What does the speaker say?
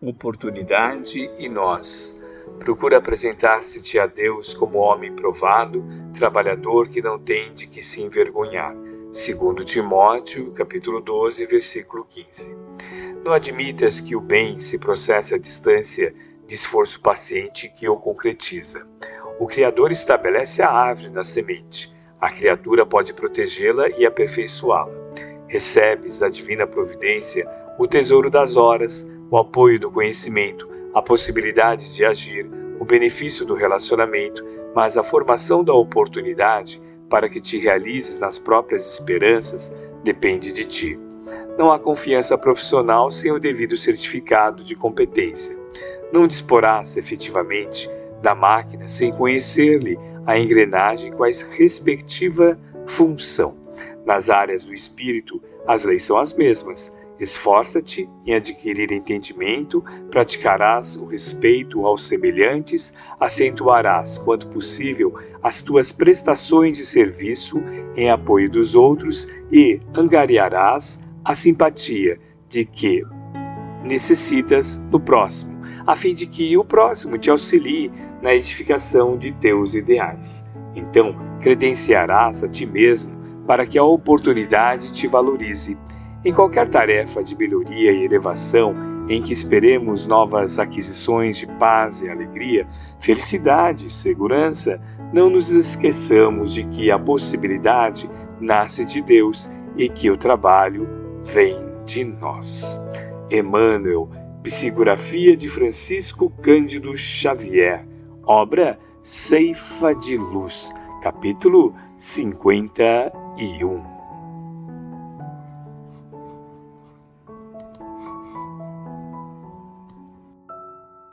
oportunidade e nós. Procura apresentar-se-te a Deus como homem provado, trabalhador que não tem de que se envergonhar. Segundo Timóteo, capítulo 12, versículo 15. Não admitas que o bem se processe à distância de esforço paciente que o concretiza. O Criador estabelece a árvore na semente. A criatura pode protegê-la e aperfeiçoá-la. Recebes da divina providência o tesouro das horas, o apoio do conhecimento, a possibilidade de agir, o benefício do relacionamento, mas a formação da oportunidade para que te realizes nas próprias esperanças depende de ti. Não há confiança profissional sem o devido certificado de competência. Não disporás efetivamente da máquina sem conhecer-lhe a engrenagem com a respectiva função. Nas áreas do espírito, as leis são as mesmas. Esforça-te em adquirir entendimento, praticarás o respeito aos semelhantes, acentuarás, quanto possível, as tuas prestações de serviço em apoio dos outros e angariarás a simpatia de que necessitas do próximo, a fim de que o próximo te auxilie na edificação de teus ideais. Então, credenciarás a ti mesmo para que a oportunidade te valorize em qualquer tarefa de melhoria e elevação em que esperemos novas aquisições de paz e alegria, felicidade segurança, não nos esqueçamos de que a possibilidade nasce de Deus e que o trabalho vem de nós. Emmanuel, Psicografia de Francisco Cândido Xavier, obra Ceifa de Luz, capítulo 51.